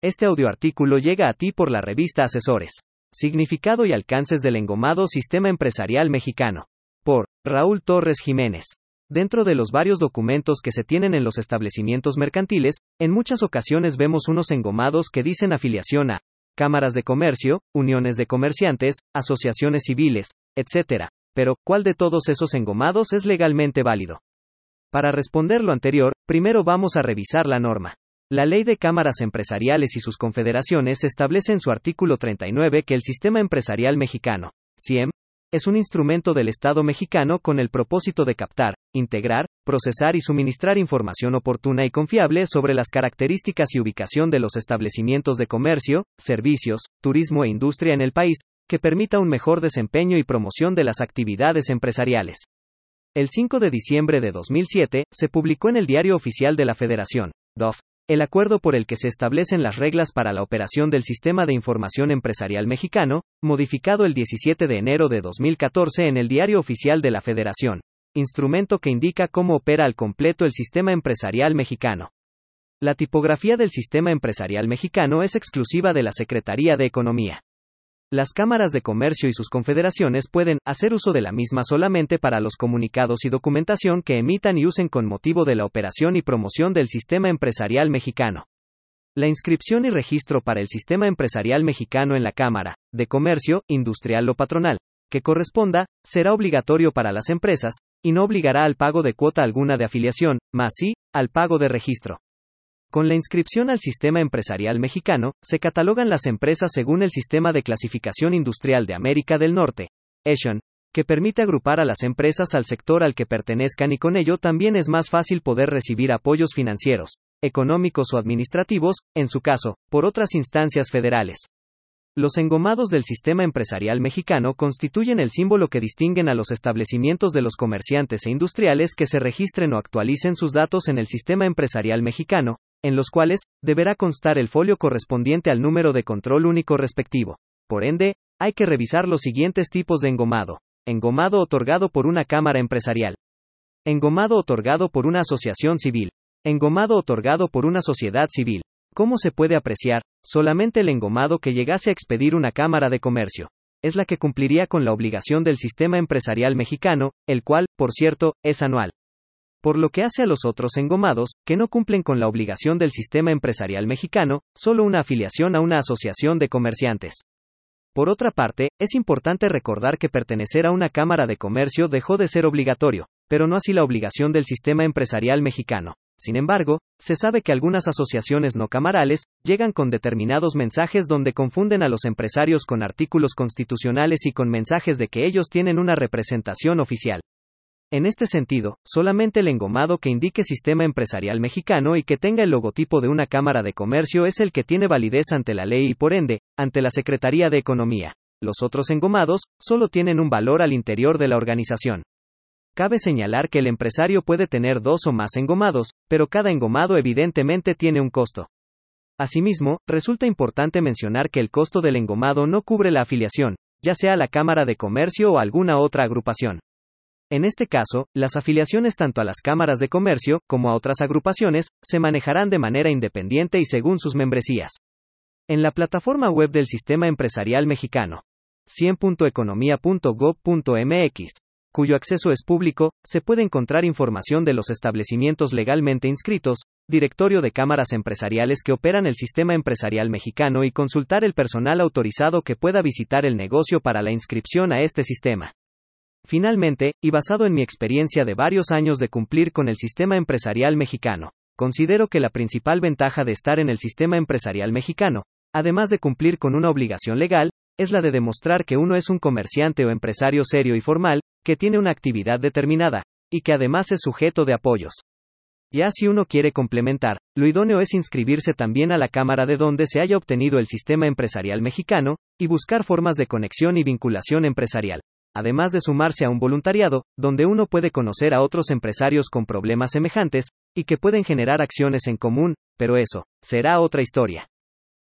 Este audioartículo llega a ti por la revista Asesores. Significado y alcances del engomado Sistema Empresarial Mexicano. Por Raúl Torres Jiménez. Dentro de los varios documentos que se tienen en los establecimientos mercantiles, en muchas ocasiones vemos unos engomados que dicen afiliación a cámaras de comercio, uniones de comerciantes, asociaciones civiles, etc. Pero, ¿cuál de todos esos engomados es legalmente válido? Para responder lo anterior, primero vamos a revisar la norma. La Ley de Cámaras Empresariales y sus confederaciones establece en su artículo 39 que el sistema empresarial mexicano, CIEM, es un instrumento del Estado mexicano con el propósito de captar, integrar, procesar y suministrar información oportuna y confiable sobre las características y ubicación de los establecimientos de comercio, servicios, turismo e industria en el país, que permita un mejor desempeño y promoción de las actividades empresariales. El 5 de diciembre de 2007, se publicó en el Diario Oficial de la Federación, DOF, el acuerdo por el que se establecen las reglas para la operación del Sistema de Información Empresarial Mexicano, modificado el 17 de enero de 2014 en el Diario Oficial de la Federación, instrumento que indica cómo opera al completo el sistema empresarial mexicano. La tipografía del sistema empresarial mexicano es exclusiva de la Secretaría de Economía. Las cámaras de comercio y sus confederaciones pueden hacer uso de la misma solamente para los comunicados y documentación que emitan y usen con motivo de la operación y promoción del sistema empresarial mexicano. La inscripción y registro para el sistema empresarial mexicano en la Cámara de Comercio, Industrial o Patronal, que corresponda, será obligatorio para las empresas, y no obligará al pago de cuota alguna de afiliación, más sí, al pago de registro. Con la inscripción al sistema empresarial mexicano, se catalogan las empresas según el Sistema de Clasificación Industrial de América del Norte, ESHON, que permite agrupar a las empresas al sector al que pertenezcan y con ello también es más fácil poder recibir apoyos financieros, económicos o administrativos, en su caso, por otras instancias federales. Los engomados del sistema empresarial mexicano constituyen el símbolo que distinguen a los establecimientos de los comerciantes e industriales que se registren o actualicen sus datos en el sistema empresarial mexicano, en los cuales deberá constar el folio correspondiente al número de control único respectivo. Por ende, hay que revisar los siguientes tipos de engomado. Engomado otorgado por una cámara empresarial. Engomado otorgado por una asociación civil. Engomado otorgado por una sociedad civil. ¿Cómo se puede apreciar? Solamente el engomado que llegase a expedir una cámara de comercio. Es la que cumpliría con la obligación del sistema empresarial mexicano, el cual, por cierto, es anual. Por lo que hace a los otros engomados, que no cumplen con la obligación del sistema empresarial mexicano, solo una afiliación a una asociación de comerciantes. Por otra parte, es importante recordar que pertenecer a una Cámara de Comercio dejó de ser obligatorio, pero no así la obligación del sistema empresarial mexicano. Sin embargo, se sabe que algunas asociaciones no camarales llegan con determinados mensajes donde confunden a los empresarios con artículos constitucionales y con mensajes de que ellos tienen una representación oficial. En este sentido, solamente el engomado que indique Sistema Empresarial Mexicano y que tenga el logotipo de una Cámara de Comercio es el que tiene validez ante la ley y por ende, ante la Secretaría de Economía. Los otros engomados, solo tienen un valor al interior de la organización. Cabe señalar que el empresario puede tener dos o más engomados, pero cada engomado evidentemente tiene un costo. Asimismo, resulta importante mencionar que el costo del engomado no cubre la afiliación, ya sea a la Cámara de Comercio o alguna otra agrupación. En este caso, las afiliaciones tanto a las cámaras de comercio como a otras agrupaciones se manejarán de manera independiente y según sus membresías. En la plataforma web del Sistema Empresarial Mexicano, 100.economía.gov.mx, cuyo acceso es público, se puede encontrar información de los establecimientos legalmente inscritos, directorio de cámaras empresariales que operan el sistema empresarial mexicano y consultar el personal autorizado que pueda visitar el negocio para la inscripción a este sistema. Finalmente, y basado en mi experiencia de varios años de cumplir con el sistema empresarial mexicano, considero que la principal ventaja de estar en el sistema empresarial mexicano, además de cumplir con una obligación legal, es la de demostrar que uno es un comerciante o empresario serio y formal, que tiene una actividad determinada, y que además es sujeto de apoyos. Ya si uno quiere complementar, lo idóneo es inscribirse también a la Cámara de donde se haya obtenido el sistema empresarial mexicano, y buscar formas de conexión y vinculación empresarial además de sumarse a un voluntariado, donde uno puede conocer a otros empresarios con problemas semejantes, y que pueden generar acciones en común, pero eso, será otra historia.